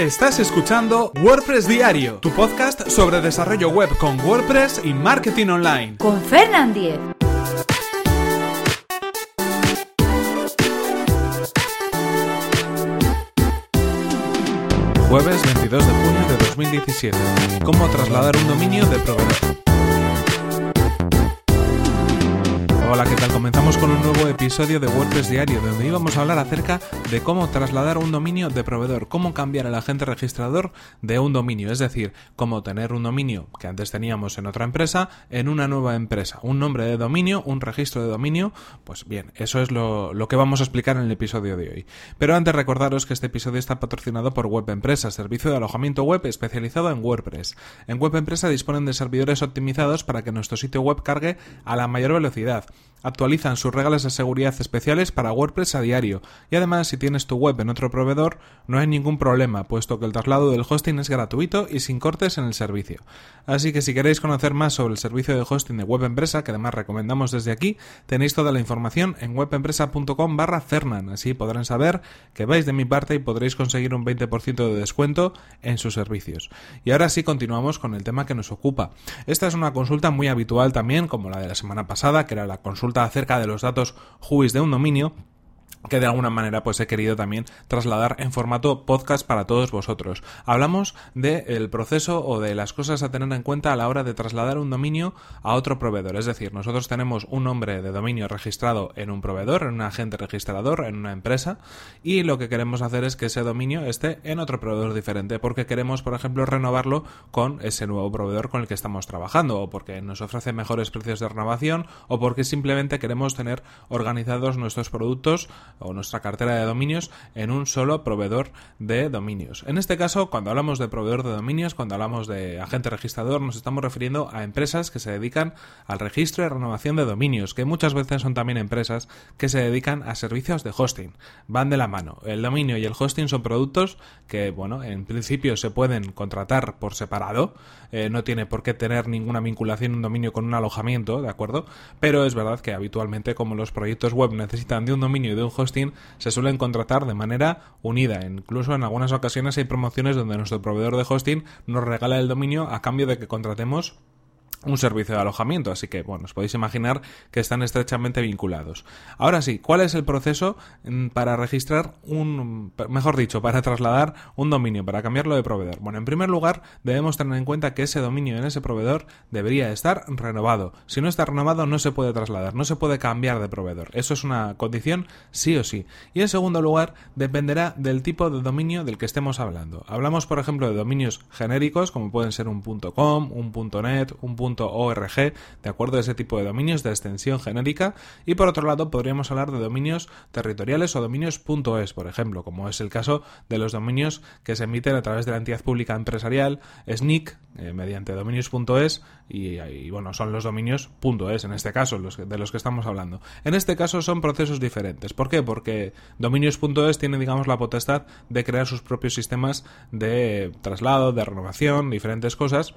Estás escuchando WordPress Diario, tu podcast sobre desarrollo web con WordPress y marketing online. Con Fernand Diez. Jueves 22 de junio de 2017. ¿Cómo trasladar un dominio de proveedor? Hola, ¿qué tal? Comenzamos con un nuevo episodio de WordPress Diario, donde íbamos a hablar acerca de cómo trasladar un dominio de proveedor, cómo cambiar el agente registrador de un dominio, es decir, cómo tener un dominio que antes teníamos en otra empresa en una nueva empresa, un nombre de dominio, un registro de dominio, pues bien, eso es lo, que vamos a explicar en el episodio de hoy. Pero antes recordaros que este episodio está patrocinado por Web Empresa, servicio de alojamiento web especializado en WordPress. En Web Empresa disponen de servidores optimizados para que nuestro sitio web cargue a la mayor velocidad actualizan sus reglas de seguridad especiales para WordPress a diario y además si tienes tu web en otro proveedor no hay ningún problema puesto que el traslado del hosting es gratuito y sin cortes en el servicio. Así que si queréis conocer más sobre el servicio de hosting de Web Empresa, que además recomendamos desde aquí, tenéis toda la información en webempresa.com barra Fernan, así podrán saber que vais de mi parte y podréis conseguir un 20% de descuento en sus servicios. Y ahora sí continuamos con el tema que nos ocupa. Esta es una consulta muy habitual también, como la de la semana pasada, que era la consulta acerca de los datos WHOIS de un dominio que de alguna manera pues he querido también trasladar en formato podcast para todos vosotros. Hablamos del proceso o de las cosas a tener en cuenta a la hora de trasladar un dominio a otro proveedor. Es decir, nosotros tenemos un nombre de dominio registrado en un proveedor, en un agente registrador, en una empresa, y lo que queremos hacer es que ese dominio esté en otro proveedor diferente, porque queremos, por ejemplo, renovarlo con ese nuevo proveedor con el que estamos trabajando, o porque nos ofrece mejores precios de renovación, o porque simplemente queremos tener organizados nuestros productos o nuestra cartera de dominios en un solo proveedor de dominios. En este caso, cuando hablamos de proveedor de dominios, cuando hablamos de agente registrador, nos estamos refiriendo a empresas que se dedican al registro y renovación de dominios, que muchas veces son también empresas que se dedican a servicios de hosting. Van de la mano. El dominio y el hosting son productos que, bueno, en principio se pueden contratar por separado, eh, no tiene por qué tener ninguna vinculación un dominio con un alojamiento, ¿de acuerdo? Pero es verdad que habitualmente como los proyectos web necesitan de un dominio y de un hosting, se suelen contratar de manera unida. Incluso en algunas ocasiones hay promociones donde nuestro proveedor de hosting nos regala el dominio a cambio de que contratemos un servicio de alojamiento, así que bueno, os podéis imaginar que están estrechamente vinculados. Ahora sí, ¿cuál es el proceso mm, para registrar un, mejor dicho, para trasladar un dominio, para cambiarlo de proveedor? Bueno, en primer lugar, debemos tener en cuenta que ese dominio en ese proveedor debería estar renovado. Si no está renovado, no se puede trasladar, no se puede cambiar de proveedor. Eso es una condición sí o sí. Y en segundo lugar, dependerá del tipo de dominio del que estemos hablando. Hablamos, por ejemplo, de dominios genéricos, como pueden ser un .com, un .net, un de acuerdo a ese tipo de dominios de extensión genérica, y por otro lado podríamos hablar de dominios territoriales o dominios .es, por ejemplo, como es el caso de los dominios que se emiten a través de la entidad pública empresarial SNIC eh, mediante dominios.es y, y, bueno, son los dominios .es en este caso los de los que estamos hablando. En este caso son procesos diferentes. ¿Por qué? Porque dominios.es tiene digamos la potestad de crear sus propios sistemas de traslado, de renovación, diferentes cosas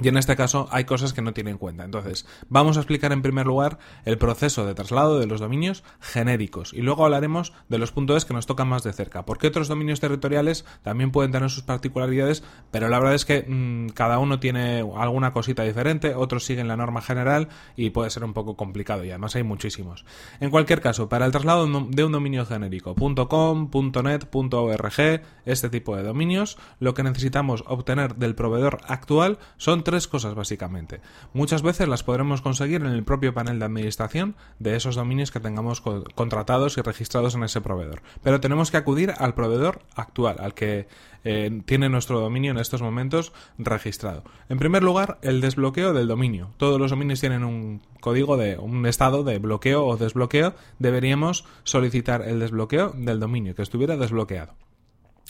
y en este caso hay cosas que no tiene en cuenta. Entonces, vamos a explicar en primer lugar el proceso de traslado de los dominios genéricos y luego hablaremos de los puntos que nos tocan más de cerca. Porque otros dominios territoriales también pueden tener sus particularidades, pero la verdad es que mm, cada uno tiene alguna cosita diferente, otros siguen la norma general y puede ser un poco complicado y además hay muchísimos. En cualquier caso, para el traslado de un dominio genérico, .com, .net, .org, este tipo de dominios, lo que necesitamos obtener del proveedor actual son tres cosas básicamente. Muchas veces las podremos conseguir en el propio panel de administración de esos dominios que tengamos contratados y registrados en ese proveedor. Pero tenemos que acudir al proveedor actual, al que eh, tiene nuestro dominio en estos momentos registrado. En primer lugar, el desbloqueo del dominio. Todos los dominios tienen un código de un estado de bloqueo o desbloqueo. Deberíamos solicitar el desbloqueo del dominio que estuviera desbloqueado.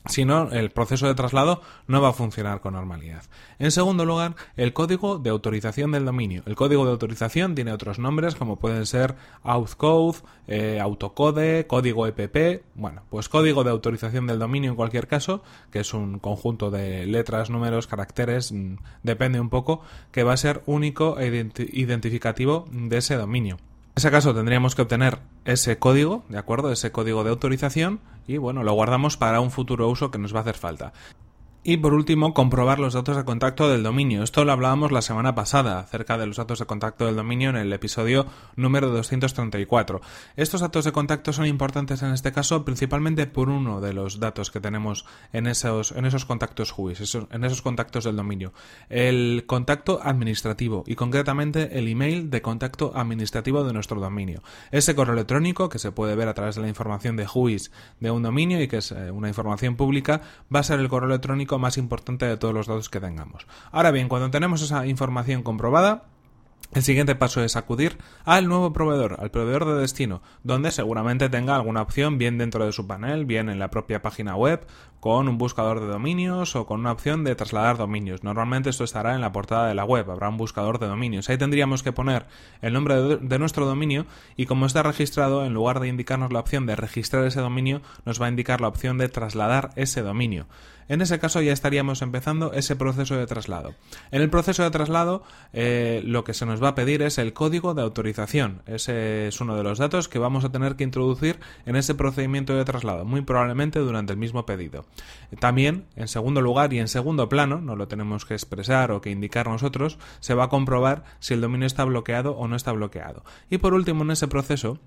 Si no, el proceso de traslado no va a funcionar con normalidad. En segundo lugar, el código de autorización del dominio. El código de autorización tiene otros nombres como pueden ser AuthCode, eh, Autocode, código EPP. Bueno, pues código de autorización del dominio en cualquier caso, que es un conjunto de letras, números, caracteres, mm, depende un poco, que va a ser único e identificativo de ese dominio. En ese caso tendríamos que obtener ese código, ¿de acuerdo? Ese código de autorización y bueno, lo guardamos para un futuro uso que nos va a hacer falta. Y por último, comprobar los datos de contacto del dominio. Esto lo hablábamos la semana pasada acerca de los datos de contacto del dominio en el episodio número 234. Estos datos de contacto son importantes en este caso principalmente por uno de los datos que tenemos en esos, en esos contactos WHOIS, en esos contactos del dominio. El contacto administrativo y concretamente el email de contacto administrativo de nuestro dominio. Ese correo electrónico que se puede ver a través de la información de WHOIS de un dominio y que es eh, una información pública va a ser el correo electrónico más importante de todos los datos que tengamos. Ahora bien, cuando tenemos esa información comprobada, el siguiente paso es acudir al nuevo proveedor, al proveedor de destino, donde seguramente tenga alguna opción bien dentro de su panel, bien en la propia página web, con un buscador de dominios o con una opción de trasladar dominios. Normalmente esto estará en la portada de la web, habrá un buscador de dominios. Ahí tendríamos que poner el nombre de, nuestro dominio y como está registrado, en lugar de indicarnos la opción de registrar ese dominio, nos va a indicar la opción de trasladar ese dominio. En ese caso ya estaríamos empezando ese proceso de traslado. En el proceso de traslado eh, lo que se nos va a pedir es el código de autorización. Ese es uno de los datos que vamos a tener que introducir en ese procedimiento de traslado, muy probablemente durante el mismo pedido. También, en segundo lugar y en segundo plano, no lo tenemos que expresar o que indicar nosotros, se va a comprobar si el dominio está bloqueado o no está bloqueado. Y por último, en ese proceso,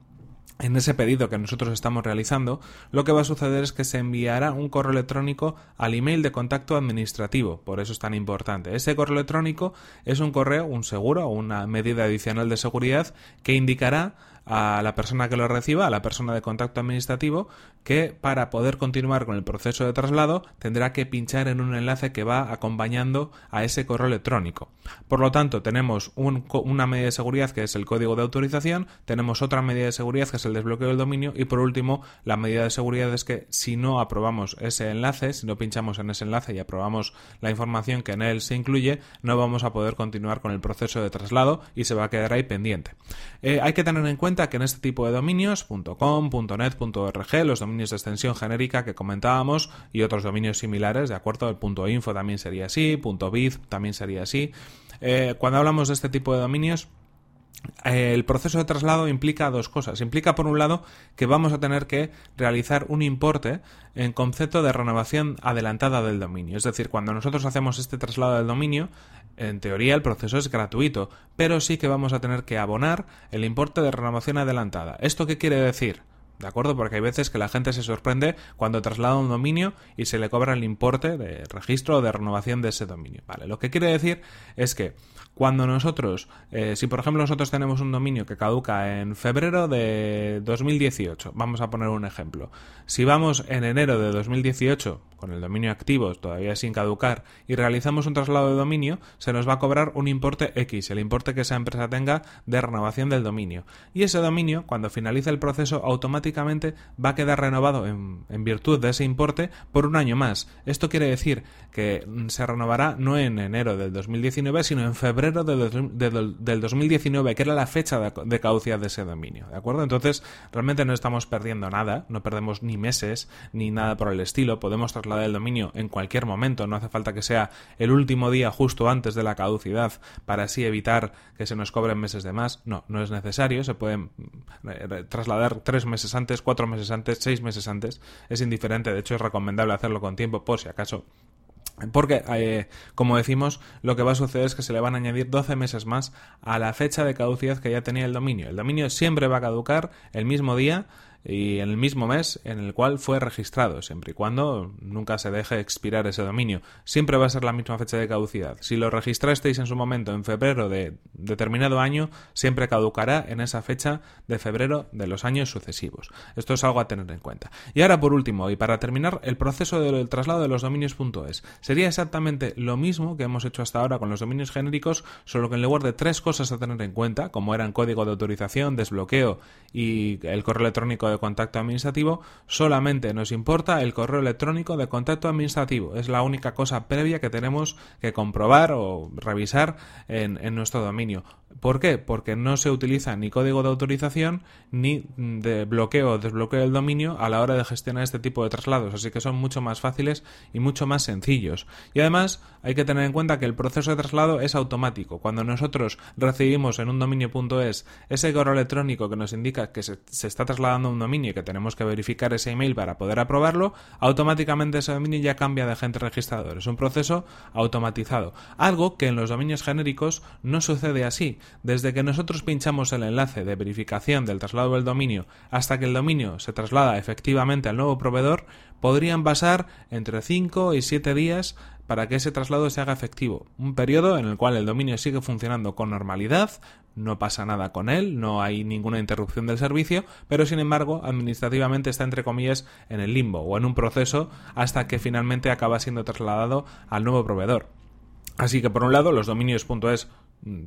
en ese pedido que nosotros estamos realizando, lo que va a suceder es que se enviará un correo electrónico al email de contacto administrativo, por eso es tan importante. Ese correo electrónico es un correo, un seguro una medida adicional de seguridad que indicará a la persona que lo reciba, a la persona de contacto administrativo, que para poder continuar con el proceso de traslado tendrá que pinchar en un enlace que va acompañando a ese correo electrónico. Por lo tanto, tenemos una medida de seguridad que es el código de autorización, tenemos otra medida de seguridad que es el desbloqueo del dominio y por último, la medida de seguridad es que si no aprobamos ese enlace, si no pinchamos en ese enlace y aprobamos la información que en él se incluye, no vamos a poder continuar con el proceso de traslado y se va a quedar ahí pendiente. Eh, hay que tener en cuenta que en este tipo de dominios, .com, .net, .org, los dominios de extensión genérica que comentábamos y otros dominios similares, ¿de acuerdo? El .info también sería así, .biz también sería así. Eh, cuando hablamos de este tipo de dominios, el proceso de traslado implica dos cosas. Implica, por un lado, que vamos a tener que realizar un importe en concepto de renovación adelantada del dominio. Es decir, cuando nosotros hacemos este traslado del dominio, en teoría el proceso es gratuito, pero sí que vamos a tener que abonar el importe de renovación adelantada. ¿Esto qué quiere decir? ¿De acuerdo? Porque hay veces que la gente se sorprende cuando traslada un dominio y se le cobra el importe de registro o de renovación de ese dominio. Vale, lo que quiere decir es que cuando nosotros, eh, si por ejemplo nosotros tenemos un dominio que caduca en febrero de 2018, vamos a poner un ejemplo. Si vamos en enero de 2018 con el dominio activo todavía sin caducar y realizamos un traslado de dominio, se nos va a cobrar un importe X, el importe que esa empresa tenga de renovación del dominio. Y ese dominio, cuando finalice el proceso, automáticamente va a quedar renovado en, virtud de ese importe por un año más. Esto quiere decir que se renovará no en enero del 2019, sino en febrero del 2019, que era la fecha de, caducidad de ese dominio, ¿de acuerdo? Entonces, realmente no estamos perdiendo nada, no perdemos ni meses, ni nada por el estilo, podemos trasladar el dominio en cualquier momento, no hace falta que sea el último día justo antes de la caducidad para así evitar que se nos cobren meses de más, no, no es necesario, se pueden eh, trasladar tres meses antes, cuatro meses antes, seis meses antes, es indiferente, de hecho es recomendable hacerlo con tiempo por si acaso porque, eh, como decimos, lo que va a suceder es que se le van a añadir 12 meses más a la fecha de caducidad que ya tenía el dominio. El dominio siempre va a caducar el mismo día y en el mismo mes en el cual fue registrado, siempre y cuando nunca se deje expirar ese dominio. Siempre va a ser la misma fecha de caducidad. Si lo registrasteis en su momento en febrero de determinado año, siempre caducará en esa fecha de febrero de los años sucesivos. Esto es algo a tener en cuenta. Y ahora, por último, y para terminar, el proceso del traslado de los dominios.es. Sería exactamente lo mismo que hemos hecho hasta ahora con los dominios genéricos, solo que en lugar de tres cosas a tener en cuenta, como eran código de autorización, desbloqueo y el correo electrónico de contacto administrativo, solamente nos importa el correo electrónico de contacto administrativo. Es la única cosa previa que tenemos que comprobar o revisar en nuestro dominio. ¿Por qué? Porque no se utiliza ni código de autorización ni de bloqueo o desbloqueo del dominio a la hora de gestionar este tipo de traslados, así que son mucho más fáciles y mucho más sencillos. Y además hay que tener en cuenta que el proceso de traslado es automático. Cuando nosotros recibimos en un dominio.es ese correo electrónico que nos indica que se, está trasladando a un dominio y que tenemos que verificar ese email para poder aprobarlo, automáticamente ese dominio ya cambia de agente registrador. Es un proceso automatizado. Algo que en los dominios genéricos no sucede así. Desde que nosotros pinchamos el enlace de verificación del traslado del dominio hasta que el dominio se traslada efectivamente al nuevo proveedor, podrían pasar entre 5 y 7 días para que ese traslado se haga efectivo. Un periodo en el cual el dominio sigue funcionando con normalidad, no pasa nada con él, no hay ninguna interrupción del servicio, pero sin embargo administrativamente está entre comillas en el limbo o en un proceso hasta que finalmente acaba siendo trasladado al nuevo proveedor. Así que por un lado los dominios.es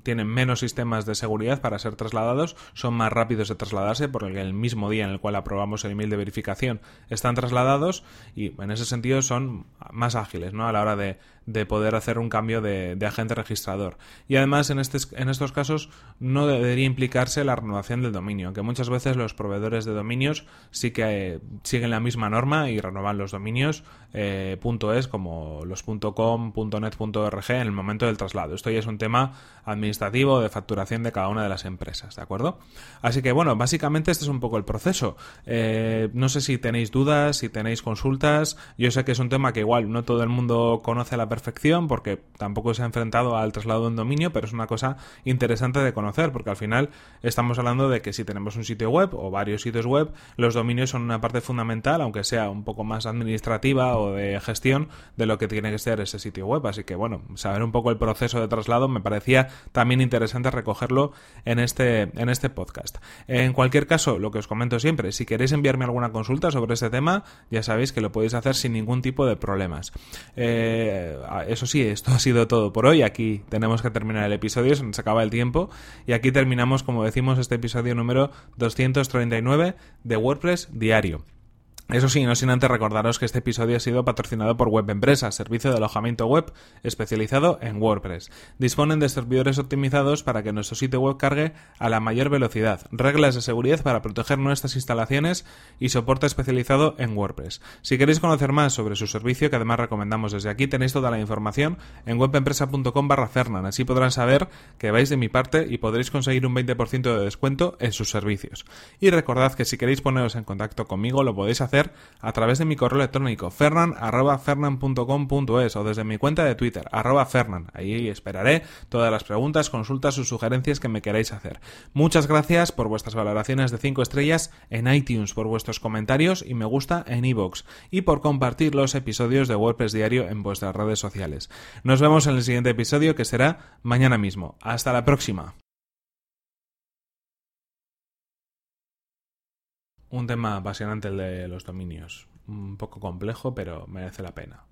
tienen menos sistemas de seguridad para ser trasladados, son más rápidos de trasladarse porque el mismo día en el cual aprobamos el email de verificación están trasladados y en ese sentido son más ágiles ¿no? a la hora de, de poder hacer un cambio de, agente registrador. Y además en, este, en estos casos no debería implicarse la renovación del dominio, aunque muchas veces los proveedores de dominios sí que eh, siguen la misma norma y renovan los dominios eh, .es como los .com, .net, .org en el momento del traslado. Esto ya es un tema administrativo de facturación de cada una de las empresas, ¿de acuerdo? Así que bueno, básicamente este es un poco el proceso. Eh, no sé si tenéis dudas, si tenéis consultas. Yo sé que es un tema que igual no todo el mundo conoce a la perfección porque tampoco se ha enfrentado al traslado de un dominio, pero es una cosa interesante de conocer porque al final estamos hablando de que si tenemos un sitio web o varios sitios web, los dominios son una parte fundamental, aunque sea un poco más administrativa o de gestión de lo que tiene que ser ese sitio web. Así que bueno, saber un poco el proceso de traslado me parecía también interesante recogerlo en este, en este podcast. En cualquier caso, lo que os comento siempre, si queréis enviarme alguna consulta sobre este tema, ya sabéis que lo podéis hacer sin ningún tipo de problemas. Eh, eso sí, esto ha sido todo por hoy. Aquí tenemos que terminar el episodio, se nos acaba el tiempo. Y aquí terminamos, como decimos, este episodio número 239 de WordPress Diario. Eso sí, no sin antes recordaros que este episodio ha sido patrocinado por Web Empresa, servicio de alojamiento web especializado en WordPress. Disponen de servidores optimizados para que nuestro sitio web cargue a la mayor velocidad, reglas de seguridad para proteger nuestras instalaciones y soporte especializado en WordPress. Si queréis conocer más sobre su servicio, que además recomendamos desde aquí, tenéis toda la información en webempresa.com barra Fernan. Así podrán saber que vais de mi parte y podréis conseguir un 20% de descuento en sus servicios. Y recordad que si queréis poneros en contacto conmigo, lo podéis hacer a través de mi correo electrónico fernan.fernan.com.es o desde mi cuenta de Twitter, arroba fernan. Ahí esperaré todas las preguntas, consultas o sugerencias que me queráis hacer. Muchas gracias por vuestras valoraciones de 5 estrellas en iTunes, por vuestros comentarios y me gusta en iVoox y por compartir los episodios de WordPress Diario en vuestras redes sociales. Nos vemos en el siguiente episodio que será mañana mismo. Hasta la próxima. Un tema apasionante el de los dominios. Un poco complejo, pero merece la pena.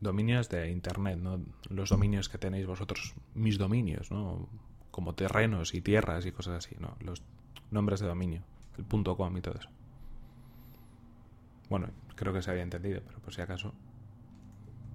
Dominios de Internet, ¿no? Los dominios que tenéis vosotros, mis dominios, ¿no? Como terrenos y tierras y cosas así, ¿no? Los nombres de dominio, el punto .com y todo eso. Bueno, creo que se había entendido, pero por si acaso...